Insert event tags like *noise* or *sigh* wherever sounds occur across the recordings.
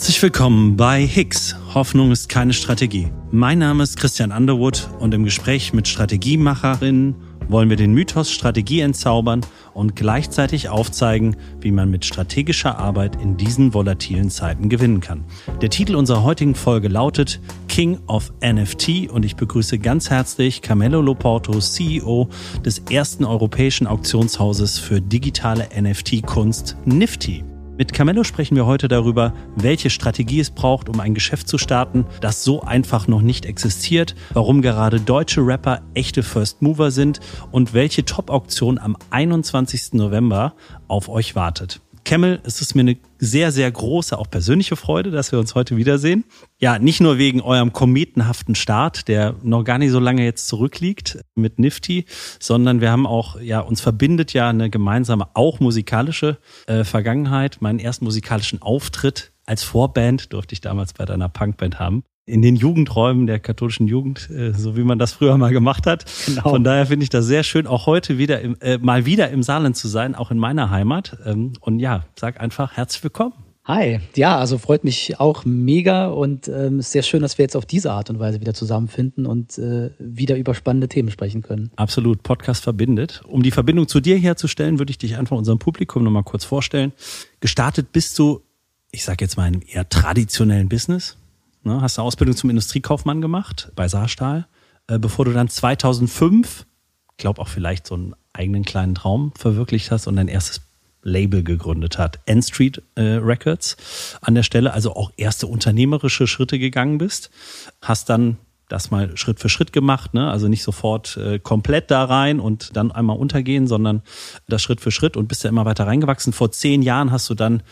Herzlich willkommen bei Hicks. Hoffnung ist keine Strategie. Mein Name ist Christian Underwood und im Gespräch mit Strategiemacherinnen wollen wir den Mythos Strategie entzaubern und gleichzeitig aufzeigen, wie man mit strategischer Arbeit in diesen volatilen Zeiten gewinnen kann. Der Titel unserer heutigen Folge lautet King of NFT und ich begrüße ganz herzlich Camelo Loporto, CEO des ersten europäischen Auktionshauses für digitale NFT-Kunst Nifty. Mit Camello sprechen wir heute darüber, welche Strategie es braucht, um ein Geschäft zu starten, das so einfach noch nicht existiert, warum gerade deutsche Rapper echte First Mover sind und welche Top-Auktion am 21. November auf euch wartet. Kemmel, es ist mir eine sehr, sehr große, auch persönliche Freude, dass wir uns heute wiedersehen. Ja, nicht nur wegen eurem kometenhaften Start, der noch gar nicht so lange jetzt zurückliegt mit Nifty, sondern wir haben auch, ja, uns verbindet ja eine gemeinsame, auch musikalische äh, Vergangenheit. Meinen ersten musikalischen Auftritt als Vorband durfte ich damals bei deiner Punkband haben in den Jugendräumen der katholischen Jugend, äh, so wie man das früher mal gemacht hat. Genau. Von daher finde ich das sehr schön, auch heute wieder im, äh, mal wieder im Saarland zu sein, auch in meiner Heimat. Ähm, und ja, sag einfach herzlich willkommen. Hi, ja, also freut mich auch mega und ähm, ist sehr schön, dass wir jetzt auf diese Art und Weise wieder zusammenfinden und äh, wieder über spannende Themen sprechen können. Absolut, Podcast verbindet. Um die Verbindung zu dir herzustellen, würde ich dich einfach unserem Publikum nochmal kurz vorstellen. Gestartet bist du, ich sage jetzt mal, in einem eher traditionellen Business, Ne? Hast eine Ausbildung zum Industriekaufmann gemacht bei Saarstahl, äh, bevor du dann 2005, glaube auch vielleicht so einen eigenen kleinen Traum verwirklicht hast und dein erstes Label gegründet hat, N Street äh, Records an der Stelle, also auch erste unternehmerische Schritte gegangen bist, hast dann das mal Schritt für Schritt gemacht, ne? also nicht sofort äh, komplett da rein und dann einmal untergehen, sondern das Schritt für Schritt und bist ja immer weiter reingewachsen. Vor zehn Jahren hast du dann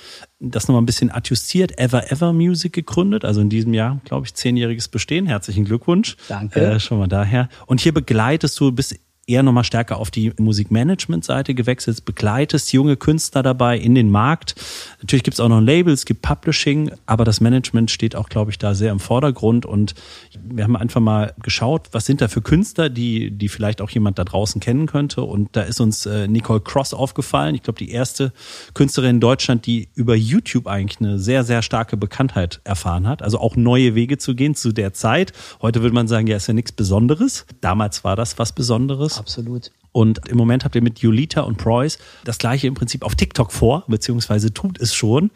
das nochmal ein bisschen adjustiert, Ever Ever Music gegründet, also in diesem Jahr, glaube ich, zehnjähriges Bestehen. Herzlichen Glückwunsch. Danke. Äh, schon mal daher. Und hier begleitest du bis eher nochmal stärker auf die Musikmanagement-Seite gewechselt, begleitest junge Künstler dabei in den Markt. Natürlich gibt es auch noch ein Label, es gibt Publishing, aber das Management steht auch, glaube ich, da sehr im Vordergrund. Und wir haben einfach mal geschaut, was sind da für Künstler, die, die vielleicht auch jemand da draußen kennen könnte. Und da ist uns äh, Nicole Cross aufgefallen. Ich glaube, die erste Künstlerin in Deutschland, die über YouTube eigentlich eine sehr, sehr starke Bekanntheit erfahren hat. Also auch neue Wege zu gehen zu der Zeit. Heute würde man sagen, ja, ist ja nichts Besonderes. Damals war das was Besonderes. Absolut. Und im Moment habt ihr mit Julita und Preuß das gleiche im Prinzip auf TikTok vor, beziehungsweise tut es schon.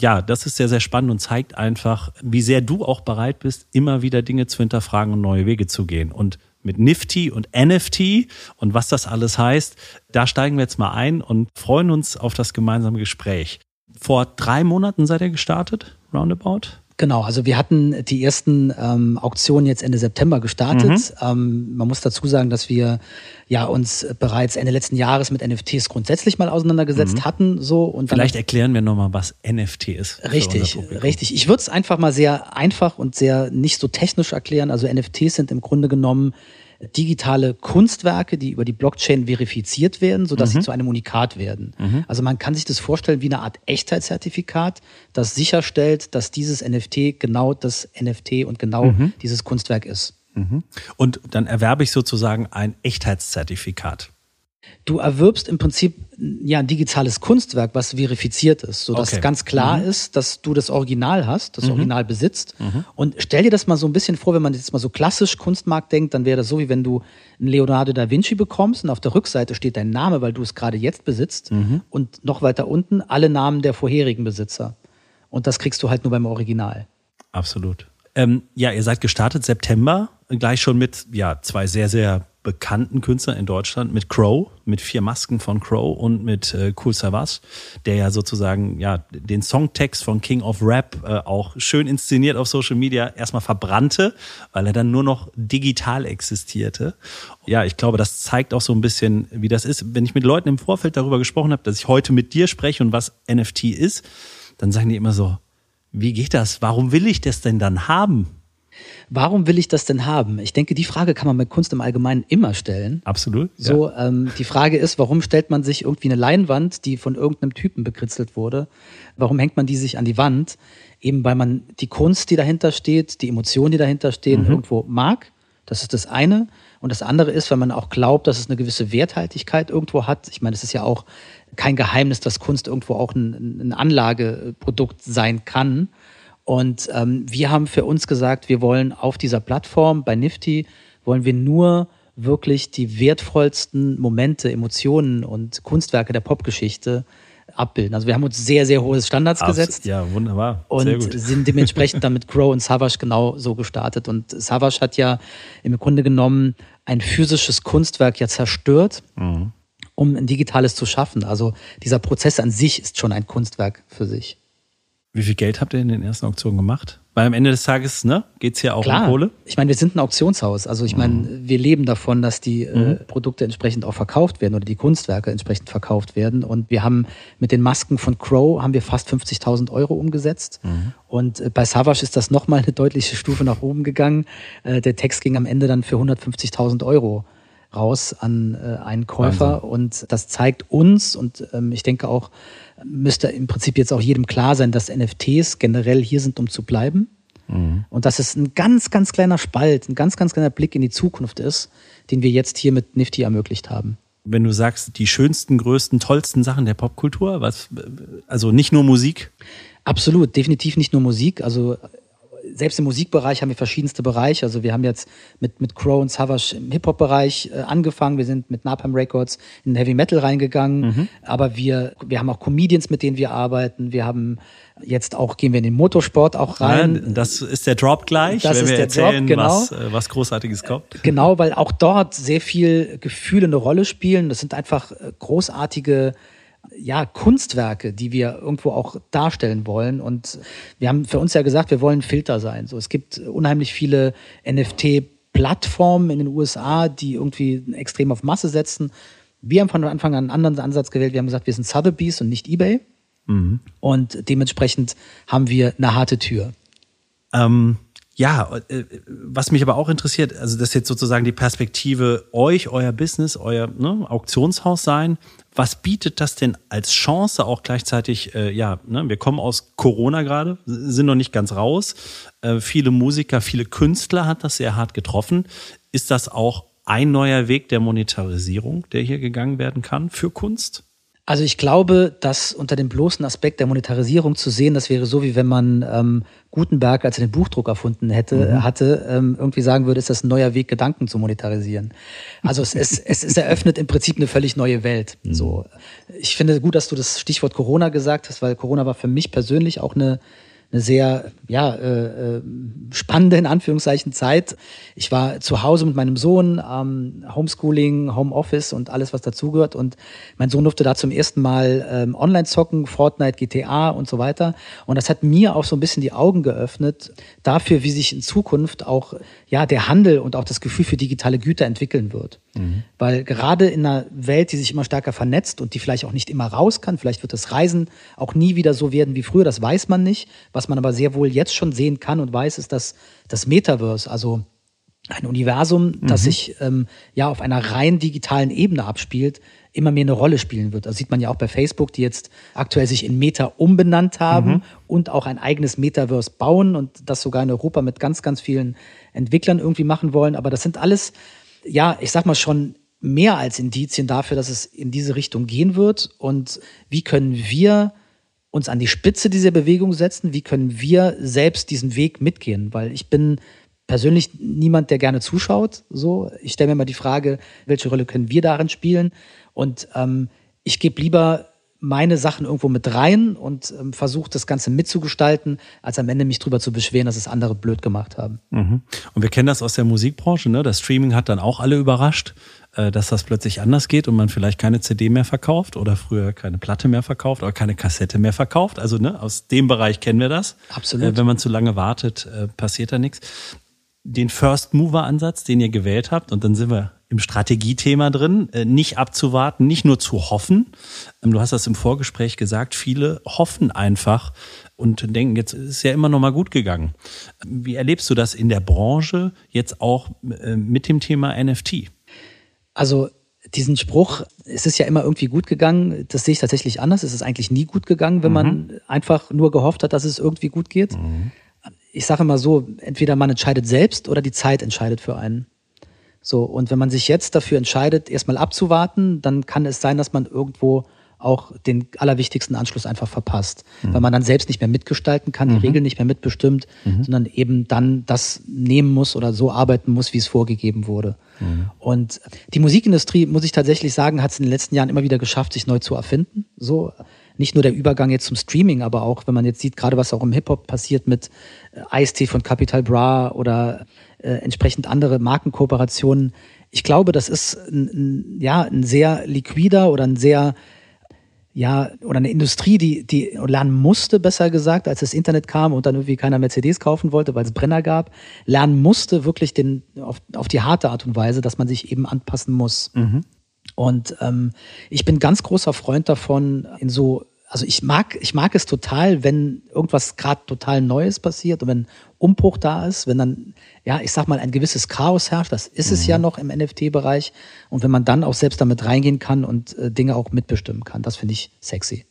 Ja, das ist sehr, sehr spannend und zeigt einfach, wie sehr du auch bereit bist, immer wieder Dinge zu hinterfragen und neue Wege zu gehen. Und mit Nifty und NFT und was das alles heißt, da steigen wir jetzt mal ein und freuen uns auf das gemeinsame Gespräch. Vor drei Monaten seid ihr gestartet, roundabout? Genau, also wir hatten die ersten ähm, Auktionen jetzt Ende September gestartet. Mhm. Ähm, man muss dazu sagen, dass wir ja uns bereits Ende letzten Jahres mit NFTs grundsätzlich mal auseinandergesetzt mhm. hatten. So und vielleicht erklären wir nochmal, was NFT ist. Richtig, richtig. Ich würde es einfach mal sehr einfach und sehr nicht so technisch erklären. Also NFTs sind im Grunde genommen digitale Kunstwerke, die über die Blockchain verifiziert werden, sodass mhm. sie zu einem Unikat werden. Mhm. Also man kann sich das vorstellen wie eine Art Echtheitszertifikat, das sicherstellt, dass dieses NFT genau das NFT und genau mhm. dieses Kunstwerk ist. Mhm. Und dann erwerbe ich sozusagen ein Echtheitszertifikat. Du erwirbst im Prinzip ja ein digitales Kunstwerk, was verifiziert ist, sodass okay. ganz klar mhm. ist, dass du das Original hast, das mhm. Original besitzt. Mhm. Und stell dir das mal so ein bisschen vor, wenn man jetzt mal so klassisch Kunstmarkt denkt, dann wäre das so, wie wenn du einen Leonardo da Vinci bekommst und auf der Rückseite steht dein Name, weil du es gerade jetzt besitzt mhm. und noch weiter unten alle Namen der vorherigen Besitzer. Und das kriegst du halt nur beim Original. Absolut. Ähm, ja, ihr seid gestartet September, gleich schon mit ja, zwei sehr, sehr bekannten Künstler in Deutschland mit Crow, mit vier Masken von Crow und mit äh, Cool Savas, der ja sozusagen ja den Songtext von King of Rap äh, auch schön inszeniert auf Social Media erstmal verbrannte, weil er dann nur noch digital existierte. Ja, ich glaube, das zeigt auch so ein bisschen, wie das ist. Wenn ich mit Leuten im Vorfeld darüber gesprochen habe, dass ich heute mit dir spreche und was NFT ist, dann sagen die immer so, wie geht das? Warum will ich das denn dann haben? Warum will ich das denn haben? Ich denke, die Frage kann man mit Kunst im Allgemeinen immer stellen. Absolut. Ja. So, ähm, die Frage ist, warum stellt man sich irgendwie eine Leinwand, die von irgendeinem Typen bekritzelt wurde? Warum hängt man die sich an die Wand? Eben weil man die Kunst, die dahinter steht, die Emotionen, die dahinter stehen, mhm. irgendwo mag. Das ist das eine. Und das andere ist, weil man auch glaubt, dass es eine gewisse Werthaltigkeit irgendwo hat. Ich meine, es ist ja auch kein Geheimnis, dass Kunst irgendwo auch ein, ein Anlageprodukt sein kann. Und ähm, wir haben für uns gesagt, wir wollen auf dieser Plattform bei Nifty, wollen wir nur wirklich die wertvollsten Momente, Emotionen und Kunstwerke der Popgeschichte abbilden. Also wir haben uns sehr, sehr hohe Standards Abs gesetzt. Ja, wunderbar. Sehr und sind dementsprechend dann mit *laughs* Crow und Savage genau so gestartet. Und Savage hat ja im Grunde genommen ein physisches Kunstwerk ja zerstört, mhm. um ein digitales zu schaffen. Also dieser Prozess an sich ist schon ein Kunstwerk für sich. Wie viel Geld habt ihr in den ersten Auktionen gemacht? Weil am Ende des Tages ne, geht es ja auch Klar. um Kohle. Ich meine, wir sind ein Auktionshaus. Also ich meine, mhm. wir leben davon, dass die äh, mhm. Produkte entsprechend auch verkauft werden oder die Kunstwerke entsprechend verkauft werden. Und wir haben mit den Masken von Crow haben wir fast 50.000 Euro umgesetzt. Mhm. Und äh, bei Savage ist das nochmal eine deutliche Stufe nach oben gegangen. Äh, der Text ging am Ende dann für 150.000 Euro raus an äh, einen Käufer. Wahnsinn. Und das zeigt uns und ähm, ich denke auch, müsste im Prinzip jetzt auch jedem klar sein, dass NFTs generell hier sind, um zu bleiben. Mhm. Und dass es ein ganz, ganz kleiner Spalt, ein ganz, ganz kleiner Blick in die Zukunft ist, den wir jetzt hier mit Nifty ermöglicht haben. Wenn du sagst, die schönsten, größten, tollsten Sachen der Popkultur, was, also nicht nur Musik? Absolut, definitiv nicht nur Musik. Also selbst im Musikbereich haben wir verschiedenste Bereiche. Also wir haben jetzt mit, mit Crow und Savage im Hip-Hop-Bereich äh, angefangen. Wir sind mit Napalm Records in Heavy Metal reingegangen. Mhm. Aber wir, wir haben auch Comedians, mit denen wir arbeiten. Wir haben jetzt auch, gehen wir in den Motorsport auch rein. Ja, das ist der Drop gleich, das wenn wir erzählen, Drop, genau. was, äh, was Großartiges kommt. *laughs* Genau, weil auch dort sehr viel Gefühle eine Rolle spielen. Das sind einfach äh, großartige ja, Kunstwerke, die wir irgendwo auch darstellen wollen. Und wir haben für uns ja gesagt, wir wollen Filter sein. So, es gibt unheimlich viele NFT-Plattformen in den USA, die irgendwie extrem auf Masse setzen. Wir haben von Anfang an einen anderen Ansatz gewählt. Wir haben gesagt, wir sind Sotheby's und nicht eBay. Mhm. Und dementsprechend haben wir eine harte Tür. Ähm, ja, äh, was mich aber auch interessiert, also das ist jetzt sozusagen die Perspektive euch, euer Business, euer ne, Auktionshaus sein. Was bietet das denn als Chance auch gleichzeitig? Äh, ja, ne, wir kommen aus Corona gerade, sind noch nicht ganz raus. Äh, viele Musiker, viele Künstler hat das sehr hart getroffen. Ist das auch ein neuer Weg der Monetarisierung, der hier gegangen werden kann für Kunst? Also ich glaube, dass unter dem bloßen Aspekt der Monetarisierung zu sehen, das wäre so, wie wenn man ähm, Gutenberg, als er den Buchdruck erfunden hätte, mhm. hatte, ähm, irgendwie sagen würde, ist das ein neuer Weg, Gedanken zu monetarisieren. Also es, es, es, es eröffnet im Prinzip eine völlig neue Welt. Mhm. So, ich finde gut, dass du das Stichwort Corona gesagt hast, weil Corona war für mich persönlich auch eine eine sehr ja, äh, äh, spannende in Anführungszeichen Zeit. Ich war zu Hause mit meinem Sohn, ähm, Homeschooling, Homeoffice und alles, was dazugehört. Und mein Sohn durfte da zum ersten Mal ähm, online zocken, Fortnite, GTA und so weiter. Und das hat mir auch so ein bisschen die Augen geöffnet dafür, wie sich in Zukunft auch ja der Handel und auch das Gefühl für digitale Güter entwickeln wird. Mhm. Weil gerade in einer Welt, die sich immer stärker vernetzt und die vielleicht auch nicht immer raus kann, vielleicht wird das Reisen auch nie wieder so werden wie früher, das weiß man nicht. Was man aber sehr wohl jetzt schon sehen kann und weiß, ist, dass das Metaverse, also ein Universum, mhm. das sich ähm, ja auf einer rein digitalen Ebene abspielt, immer mehr eine Rolle spielen wird. Das sieht man ja auch bei Facebook, die jetzt aktuell sich in Meta umbenannt haben mhm. und auch ein eigenes Metaverse bauen und das sogar in Europa mit ganz, ganz vielen Entwicklern irgendwie machen wollen. Aber das sind alles ja, ich sag mal schon mehr als Indizien dafür, dass es in diese Richtung gehen wird. Und wie können wir uns an die Spitze dieser Bewegung setzen? Wie können wir selbst diesen Weg mitgehen? Weil ich bin persönlich niemand, der gerne zuschaut. So, ich stelle mir mal die Frage, welche Rolle können wir darin spielen? Und ähm, ich gebe lieber meine Sachen irgendwo mit rein und ähm, versuche das Ganze mitzugestalten, als am Ende mich drüber zu beschweren, dass es andere blöd gemacht haben. Mhm. Und wir kennen das aus der Musikbranche, ne? Das Streaming hat dann auch alle überrascht, äh, dass das plötzlich anders geht und man vielleicht keine CD mehr verkauft oder früher keine Platte mehr verkauft oder keine Kassette mehr verkauft. Also ne, aus dem Bereich kennen wir das. Absolut. Äh, wenn man zu lange wartet, äh, passiert da nichts. Den First Mover Ansatz, den ihr gewählt habt, und dann sind wir im Strategiethema drin, äh, nicht abzuwarten, nicht nur zu hoffen. Ähm, du hast das im Vorgespräch gesagt, viele hoffen einfach und denken, jetzt ist ja immer noch mal gut gegangen. Wie erlebst du das in der Branche jetzt auch äh, mit dem Thema NFT? Also diesen Spruch, es ist ja immer irgendwie gut gegangen, das sehe ich tatsächlich anders. Es ist eigentlich nie gut gegangen, wenn mhm. man einfach nur gehofft hat, dass es irgendwie gut geht. Mhm. Ich sage immer so, entweder man entscheidet selbst oder die Zeit entscheidet für einen. So, und wenn man sich jetzt dafür entscheidet, erstmal abzuwarten, dann kann es sein, dass man irgendwo auch den allerwichtigsten Anschluss einfach verpasst, mhm. weil man dann selbst nicht mehr mitgestalten kann, die mhm. Regeln nicht mehr mitbestimmt, mhm. sondern eben dann das nehmen muss oder so arbeiten muss, wie es vorgegeben wurde. Mhm. Und die Musikindustrie, muss ich tatsächlich sagen, hat es in den letzten Jahren immer wieder geschafft, sich neu zu erfinden. So nicht nur der Übergang jetzt zum Streaming, aber auch, wenn man jetzt sieht, gerade was auch im Hip-Hop passiert mit äh, Ice-T von Capital Bra oder äh, entsprechend andere Markenkooperationen. Ich glaube, das ist ein, ein, ja, ein sehr liquider oder ein sehr ja, oder eine Industrie, die, die lernen musste, besser gesagt, als das Internet kam und dann irgendwie keiner Mercedes kaufen wollte, weil es Brenner gab, lernen musste wirklich den, auf, auf die harte Art und Weise, dass man sich eben anpassen muss. Mhm. Und ähm, ich bin ganz großer Freund davon, in so also ich mag, ich mag es total, wenn irgendwas gerade total Neues passiert und wenn Umbruch da ist, wenn dann, ja, ich sag mal, ein gewisses Chaos herrscht, das ist mhm. es ja mhm. noch im NFT-Bereich. Und wenn man dann auch selbst damit reingehen kann und äh, Dinge auch mitbestimmen kann, das finde ich sexy.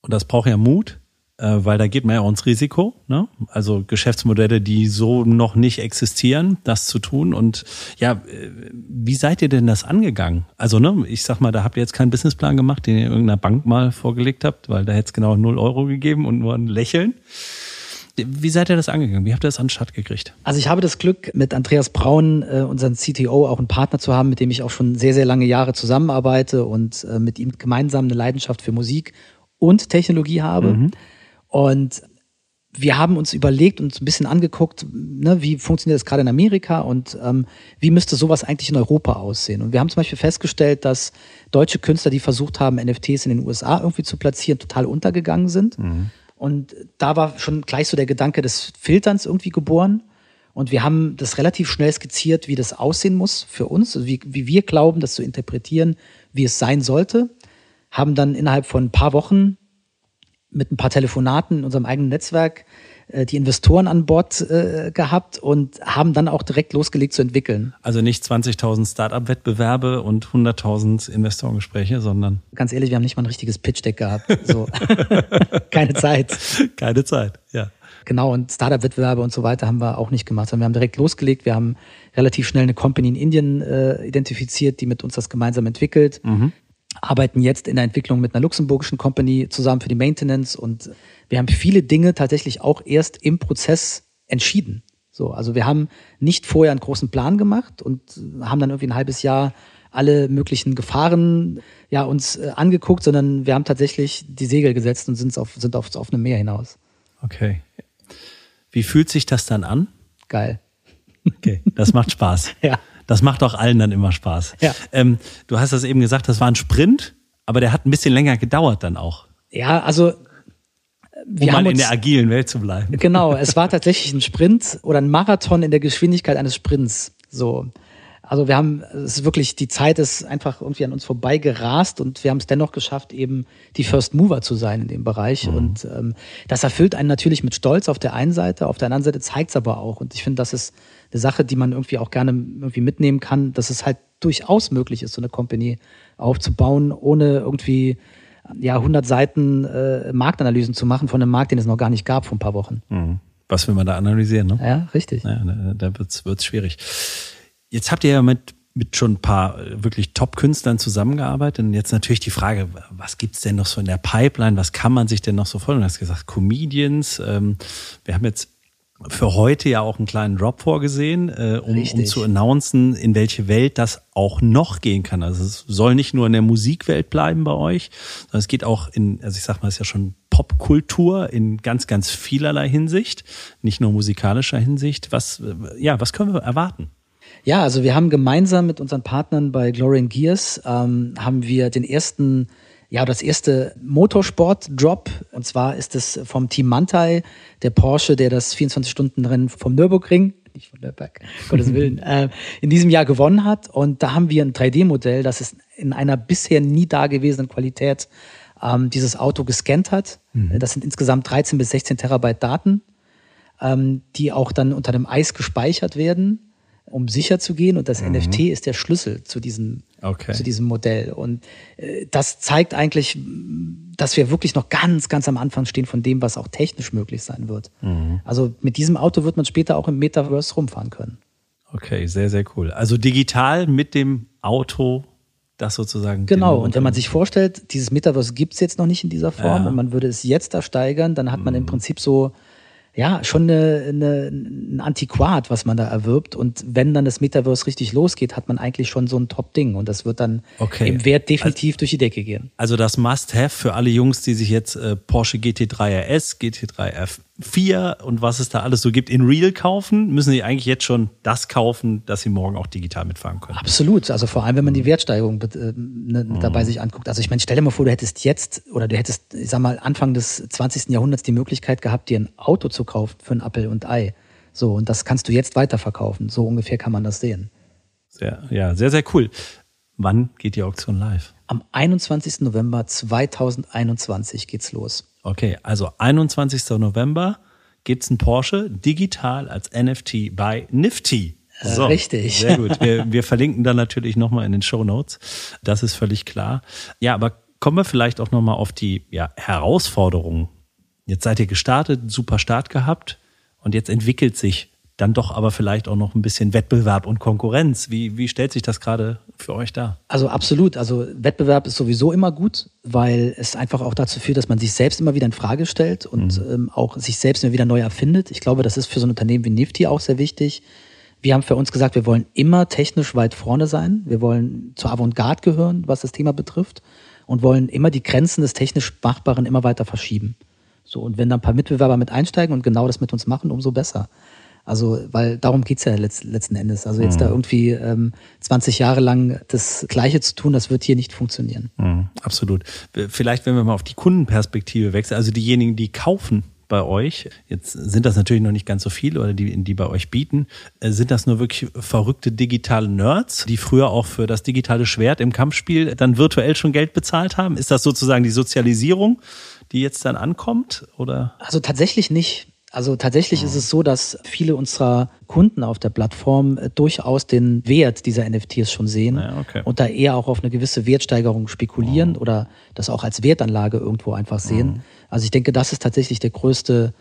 Und das braucht ja Mut, weil da geht man ja auch ins Risiko. Ne? Also Geschäftsmodelle, die so noch nicht existieren, das zu tun. Und ja, äh, wie seid ihr denn das angegangen? Also ne, ich sag mal, da habt ihr jetzt keinen Businessplan gemacht, den ihr irgendeiner Bank mal vorgelegt habt, weil da hätte es genau null Euro gegeben und nur ein Lächeln. Wie seid ihr das angegangen? Wie habt ihr das an Start gekriegt? Also ich habe das Glück, mit Andreas Braun, äh, unseren CTO, auch einen Partner zu haben, mit dem ich auch schon sehr, sehr lange Jahre zusammenarbeite und äh, mit ihm gemeinsam eine Leidenschaft für Musik und Technologie habe. Mhm. Und wir haben uns überlegt und ein bisschen angeguckt, ne, wie funktioniert das gerade in Amerika und ähm, wie müsste sowas eigentlich in Europa aussehen. Und wir haben zum Beispiel festgestellt, dass deutsche Künstler, die versucht haben, NFTs in den USA irgendwie zu platzieren, total untergegangen sind. Mhm. Und da war schon gleich so der Gedanke des Filterns irgendwie geboren. Und wir haben das relativ schnell skizziert, wie das aussehen muss für uns, also wie, wie wir glauben, das zu interpretieren, wie es sein sollte. Haben dann innerhalb von ein paar Wochen mit ein paar Telefonaten in unserem eigenen Netzwerk äh, die Investoren an Bord äh, gehabt und haben dann auch direkt losgelegt zu entwickeln. Also nicht 20.000 Startup-Wettbewerbe und 100.000 Investorengespräche, sondern... Ganz ehrlich, wir haben nicht mal ein richtiges Pitch-Deck gehabt. So. *laughs* Keine Zeit. Keine Zeit, ja. Genau, und Startup-Wettbewerbe und so weiter haben wir auch nicht gemacht, sondern wir haben direkt losgelegt. Wir haben relativ schnell eine Company in Indien äh, identifiziert, die mit uns das gemeinsam entwickelt. Mhm arbeiten jetzt in der Entwicklung mit einer luxemburgischen Company zusammen für die Maintenance und wir haben viele Dinge tatsächlich auch erst im Prozess entschieden. So, also wir haben nicht vorher einen großen Plan gemacht und haben dann irgendwie ein halbes Jahr alle möglichen Gefahren ja uns äh, angeguckt, sondern wir haben tatsächlich die Segel gesetzt und sind auf sind auf, auf einem Meer hinaus. Okay. Wie fühlt sich das dann an? Geil. Okay, das macht Spaß. *laughs* ja. Das macht auch allen dann immer Spaß. Ja. Ähm, du hast das eben gesagt, das war ein Sprint, aber der hat ein bisschen länger gedauert dann auch. Ja, also wir um mal in der agilen Welt zu bleiben. Genau, es war tatsächlich ein Sprint oder ein Marathon in der Geschwindigkeit eines Sprints. So. Also wir haben, es ist wirklich, die Zeit ist einfach irgendwie an uns vorbei gerast und wir haben es dennoch geschafft, eben die First Mover zu sein in dem Bereich. Mhm. Und ähm, das erfüllt einen natürlich mit Stolz auf der einen Seite, auf der anderen Seite zeigt es aber auch. Und ich finde, das ist eine Sache, die man irgendwie auch gerne irgendwie mitnehmen kann, dass es halt durchaus möglich ist, so eine Company aufzubauen, ohne irgendwie ja 100 Seiten äh, Marktanalysen zu machen von einem Markt, den es noch gar nicht gab vor ein paar Wochen. Mhm. Was will man da analysieren? Ne? Ja, richtig. Ja, da, da wird's wird's schwierig. Jetzt habt ihr ja mit mit schon ein paar äh, wirklich Top-Künstlern zusammengearbeitet. Und jetzt natürlich die Frage, was gibt's denn noch so in der Pipeline? Was kann man sich denn noch so vorstellen? Du hast gesagt, Comedians. Ähm, wir haben jetzt für heute ja auch einen kleinen Drop vorgesehen, äh, um, um zu announcen, in welche Welt das auch noch gehen kann. Also es soll nicht nur in der Musikwelt bleiben bei euch, sondern es geht auch in, also ich sag mal, es ist ja schon Popkultur in ganz, ganz vielerlei Hinsicht, nicht nur musikalischer Hinsicht. Was, ja, was können wir erwarten? Ja, also wir haben gemeinsam mit unseren Partnern bei Glorian Gears ähm, haben wir den ersten ja, das erste Motorsport-Drop. Und zwar ist es vom Team Mantai, der Porsche, der das 24-Stunden-Rennen vom Nürburgring, nicht von Nürburg, Gottes *laughs* Willen, äh, in diesem Jahr gewonnen hat. Und da haben wir ein 3D-Modell, das es in einer bisher nie dagewesenen Qualität ähm, dieses Auto gescannt hat. Mhm. Das sind insgesamt 13 bis 16 Terabyte Daten, ähm, die auch dann unter dem Eis gespeichert werden um sicher zu gehen. Und das mhm. NFT ist der Schlüssel zu diesem, okay. zu diesem Modell. Und äh, das zeigt eigentlich, dass wir wirklich noch ganz, ganz am Anfang stehen von dem, was auch technisch möglich sein wird. Mhm. Also mit diesem Auto wird man später auch im Metaverse rumfahren können. Okay, sehr, sehr cool. Also digital mit dem Auto das sozusagen. Genau, und wenn man sich vorstellt, dieses Metaverse gibt es jetzt noch nicht in dieser Form ja. und man würde es jetzt da steigern, dann hat man mhm. im Prinzip so ja, schon eine, eine, ein Antiquat, was man da erwirbt. Und wenn dann das Metaverse richtig losgeht, hat man eigentlich schon so ein Top-Ding. Und das wird dann okay. im Wert definitiv also, durch die Decke gehen. Also das Must-Have für alle Jungs, die sich jetzt äh, Porsche GT3 RS, GT3 F 4 und was es da alles so gibt in Real kaufen, müssen sie eigentlich jetzt schon das kaufen, dass sie morgen auch digital mitfahren können. Absolut. Also vor allem, wenn man die Wertsteigerung äh, ne, mhm. dabei sich anguckt. Also ich meine, stell dir mal vor, du hättest jetzt oder du hättest, ich sag mal, Anfang des 20. Jahrhunderts die Möglichkeit gehabt, dir ein Auto zu kaufen für ein Apfel und Ei. So, und das kannst du jetzt weiterverkaufen. So ungefähr kann man das sehen. Sehr, ja, sehr, sehr cool. Wann geht die Auktion live? Am 21. November 2021 geht's los. Okay, also 21. November gibt es einen Porsche digital als NFT bei Nifty. So, Richtig. Sehr gut. Wir, *laughs* wir verlinken dann natürlich nochmal in den Show Notes. Das ist völlig klar. Ja, aber kommen wir vielleicht auch nochmal auf die ja, Herausforderungen. Jetzt seid ihr gestartet, super Start gehabt und jetzt entwickelt sich dann doch aber vielleicht auch noch ein bisschen Wettbewerb und Konkurrenz. Wie, wie stellt sich das gerade für euch dar? Also absolut. Also Wettbewerb ist sowieso immer gut, weil es einfach auch dazu führt, dass man sich selbst immer wieder in Frage stellt und mhm. ähm, auch sich selbst immer wieder neu erfindet. Ich glaube, das ist für so ein Unternehmen wie Nifty auch sehr wichtig. Wir haben für uns gesagt, wir wollen immer technisch weit vorne sein. Wir wollen zur Avantgarde gehören, was das Thema betrifft und wollen immer die Grenzen des technisch Machbaren immer weiter verschieben. So, und wenn da ein paar Mitbewerber mit einsteigen und genau das mit uns machen, umso besser. Also, weil darum geht's ja letzt, letzten Endes. Also jetzt mhm. da irgendwie ähm, 20 Jahre lang das Gleiche zu tun, das wird hier nicht funktionieren. Mhm, absolut. Vielleicht, wenn wir mal auf die Kundenperspektive wechseln, also diejenigen, die kaufen bei euch, jetzt sind das natürlich noch nicht ganz so viele oder die, die bei euch bieten, äh, sind das nur wirklich verrückte digitale Nerds, die früher auch für das digitale Schwert im Kampfspiel dann virtuell schon Geld bezahlt haben? Ist das sozusagen die Sozialisierung, die jetzt dann ankommt? Oder? Also tatsächlich nicht. Also tatsächlich mhm. ist es so, dass viele unserer Kunden auf der Plattform äh, durchaus den Wert dieser NFTs schon sehen ja, okay. und da eher auch auf eine gewisse Wertsteigerung spekulieren mhm. oder das auch als Wertanlage irgendwo einfach sehen. Mhm. Also ich denke, das ist tatsächlich der größte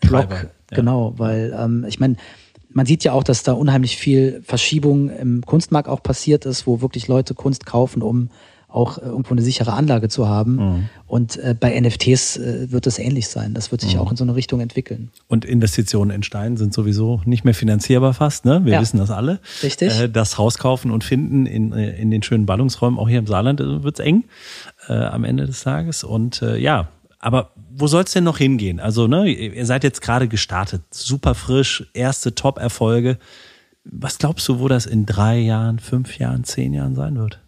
Block. Ja. Genau, weil ähm, ich meine, man sieht ja auch, dass da unheimlich viel Verschiebung im Kunstmarkt auch passiert ist, wo wirklich Leute Kunst kaufen, um auch äh, irgendwo eine sichere Anlage zu haben. Mhm. Und äh, bei NFTs äh, wird es ähnlich sein. Das wird sich mhm. auch in so eine Richtung entwickeln. Und Investitionen in Stein sind sowieso nicht mehr finanzierbar fast, ne? Wir ja. wissen das alle. Richtig. Äh, das Haus kaufen und finden in, äh, in den schönen Ballungsräumen, auch hier im Saarland, äh, wird's eng äh, am Ende des Tages. Und äh, ja, aber wo soll es denn noch hingehen? Also, ne, ihr seid jetzt gerade gestartet, super frisch, erste Top-Erfolge. Was glaubst du, wo das in drei Jahren, fünf Jahren, zehn Jahren sein wird?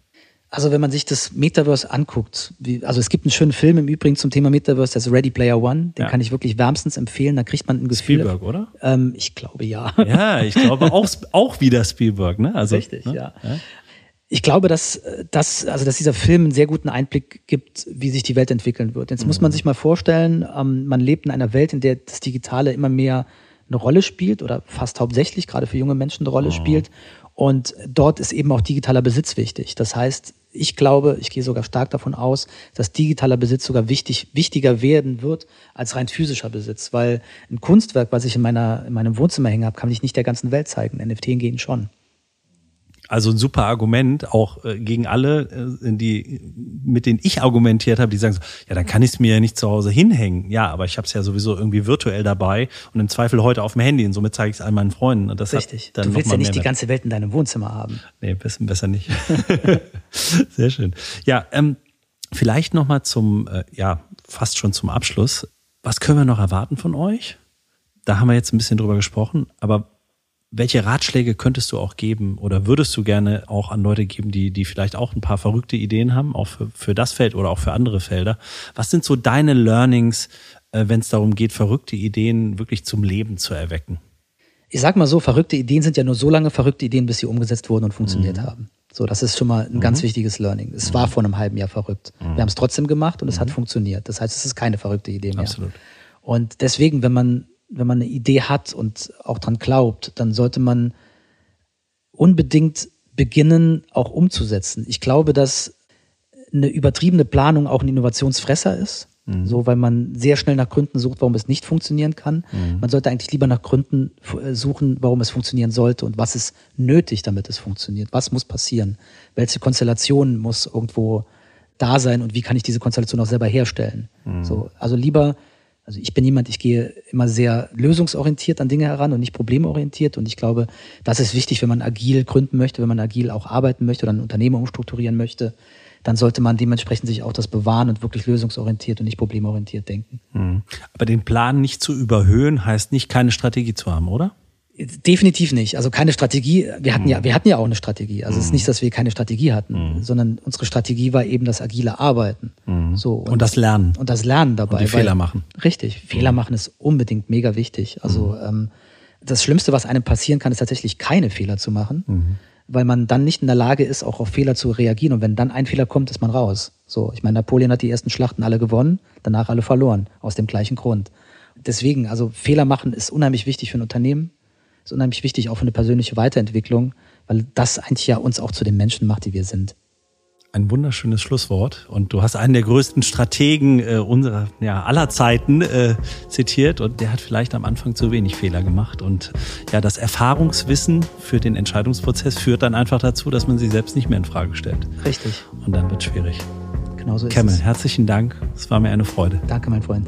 Also wenn man sich das Metaverse anguckt, wie, also es gibt einen schönen Film im Übrigen zum Thema Metaverse, das ist Ready Player One, den ja. kann ich wirklich wärmstens empfehlen, da kriegt man ein Gefühl. Spielberg, oder? Ähm, ich glaube ja. Ja, ich glaube auch, auch wieder Spielberg, ne? Also, Richtig, ne? ja. ja. Ich glaube, dass, dass, also dass dieser Film einen sehr guten Einblick gibt, wie sich die Welt entwickeln wird. Jetzt mhm. muss man sich mal vorstellen, ähm, man lebt in einer Welt, in der das Digitale immer mehr eine Rolle spielt oder fast hauptsächlich gerade für junge Menschen eine Rolle oh. spielt. Und dort ist eben auch digitaler Besitz wichtig. Das heißt, ich glaube, ich gehe sogar stark davon aus, dass digitaler Besitz sogar wichtig, wichtiger werden wird als rein physischer Besitz. Weil ein Kunstwerk, was ich in, meiner, in meinem Wohnzimmer hänge habe, kann ich nicht der ganzen Welt zeigen. NFT gehen schon. Also ein super Argument, auch äh, gegen alle, äh, die, mit denen ich argumentiert habe, die sagen so, ja, dann kann ich es mir ja nicht zu Hause hinhängen. Ja, aber ich habe es ja sowieso irgendwie virtuell dabei und im Zweifel heute auf dem Handy und somit zeige ich es all meinen Freunden. Und das Richtig. du willst ja nicht die ganze Welt in deinem Wohnzimmer haben. Nee, besser, besser nicht. *laughs* Sehr schön. Ja, ähm, vielleicht nochmal zum, äh, ja, fast schon zum Abschluss. Was können wir noch erwarten von euch? Da haben wir jetzt ein bisschen drüber gesprochen, aber welche Ratschläge könntest du auch geben oder würdest du gerne auch an Leute geben, die, die vielleicht auch ein paar verrückte Ideen haben, auch für, für das Feld oder auch für andere Felder? Was sind so deine Learnings, äh, wenn es darum geht, verrückte Ideen wirklich zum Leben zu erwecken? Ich sag mal so, verrückte Ideen sind ja nur so lange verrückte Ideen, bis sie umgesetzt wurden und funktioniert mhm. haben. So, das ist schon mal ein mhm. ganz wichtiges Learning. Es mhm. war vor einem halben Jahr verrückt. Wir mhm. haben es trotzdem gemacht und es hat mhm. funktioniert. Das heißt, es ist keine verrückte Idee mehr. Absolut. Und deswegen, wenn man wenn man eine Idee hat und auch dran glaubt, dann sollte man unbedingt beginnen, auch umzusetzen. Ich glaube, dass eine übertriebene Planung auch ein Innovationsfresser ist. Mhm. So, weil man sehr schnell nach Gründen sucht, warum es nicht funktionieren kann. Mhm. Man sollte eigentlich lieber nach Gründen äh, suchen, warum es funktionieren sollte und was ist nötig, damit es funktioniert. Was muss passieren? Welche Konstellation muss irgendwo da sein und wie kann ich diese Konstellation auch selber herstellen? Mhm. So, also lieber also ich bin jemand, ich gehe immer sehr lösungsorientiert an Dinge heran und nicht problemorientiert. Und ich glaube, das ist wichtig, wenn man agil gründen möchte, wenn man agil auch arbeiten möchte oder ein Unternehmen umstrukturieren möchte, dann sollte man dementsprechend sich auch das bewahren und wirklich lösungsorientiert und nicht problemorientiert denken. Mhm. Aber den Plan nicht zu überhöhen, heißt nicht, keine Strategie zu haben, oder? Definitiv nicht. Also keine Strategie. Wir hatten mhm. ja, wir hatten ja auch eine Strategie. Also mhm. es ist mhm. nicht, dass wir keine Strategie hatten, mhm. sondern unsere Strategie war eben das agile Arbeiten. Mhm. So und, und, das Lernen und das Lernen dabei. Und die Fehler machen. Richtig, Fehler machen ist unbedingt mega wichtig. Also ähm, das Schlimmste, was einem passieren kann, ist tatsächlich keine Fehler zu machen, weil man dann nicht in der Lage ist, auch auf Fehler zu reagieren. Und wenn dann ein Fehler kommt, ist man raus. So, ich meine, Napoleon hat die ersten Schlachten alle gewonnen, danach alle verloren aus dem gleichen Grund. Deswegen, also Fehler machen ist unheimlich wichtig für ein Unternehmen ist unheimlich wichtig, auch für eine persönliche Weiterentwicklung, weil das eigentlich ja uns auch zu den Menschen macht, die wir sind. Ein wunderschönes Schlusswort. Und du hast einen der größten Strategen äh, unserer ja, aller Zeiten äh, zitiert und der hat vielleicht am Anfang zu wenig Fehler gemacht. Und ja, das Erfahrungswissen für den Entscheidungsprozess führt dann einfach dazu, dass man sie selbst nicht mehr in Frage stellt. Richtig. Und dann wird schwierig. Genau so ist Cameron, es. herzlichen Dank. Es war mir eine Freude. Danke, mein Freund.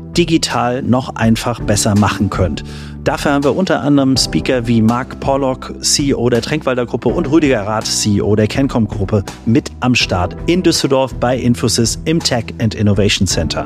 digital noch einfach besser machen könnt. Dafür haben wir unter anderem Speaker wie Mark Pollock, CEO der Tränkwalder Gruppe und Rüdiger Rath, CEO der Kencom Gruppe mit am Start in Düsseldorf bei Infosys im Tech and Innovation Center.